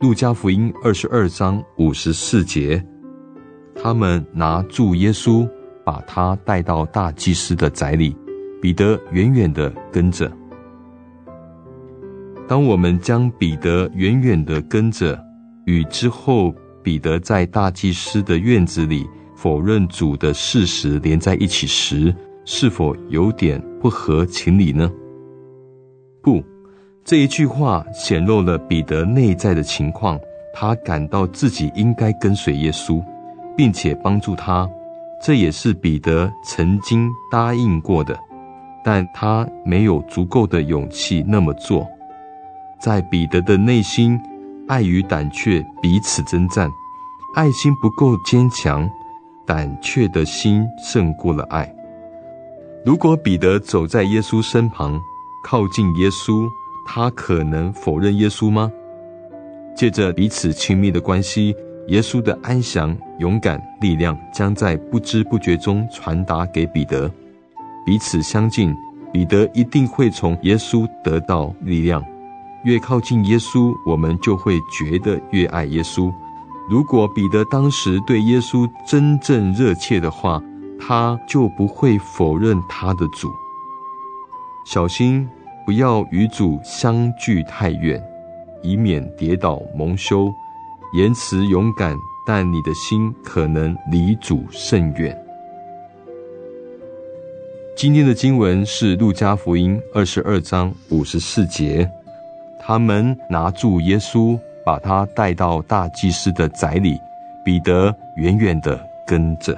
路加福音二十二章五十四节，他们拿住耶稣，把他带到大祭司的宅里。彼得远远的跟着。当我们将彼得远远的跟着，与之后彼得在大祭司的院子里否认主的事实连在一起时，是否有点不合情理呢？不，这一句话显露了彼得内在的情况，他感到自己应该跟随耶稣，并且帮助他，这也是彼得曾经答应过的。但他没有足够的勇气那么做，在彼得的内心，爱与胆怯彼此征战，爱心不够坚强，胆怯的心胜过了爱。如果彼得走在耶稣身旁，靠近耶稣，他可能否认耶稣吗？借着彼此亲密的关系，耶稣的安详、勇敢、力量将在不知不觉中传达给彼得。彼此相近，彼得一定会从耶稣得到力量。越靠近耶稣，我们就会觉得越爱耶稣。如果彼得当时对耶稣真正热切的话，他就不会否认他的主。小心不要与主相距太远，以免跌倒蒙羞。言辞勇敢，但你的心可能离主甚远。今天的经文是路加福音二十二章五十四节，他们拿住耶稣，把他带到大祭司的宅里，彼得远远的跟着。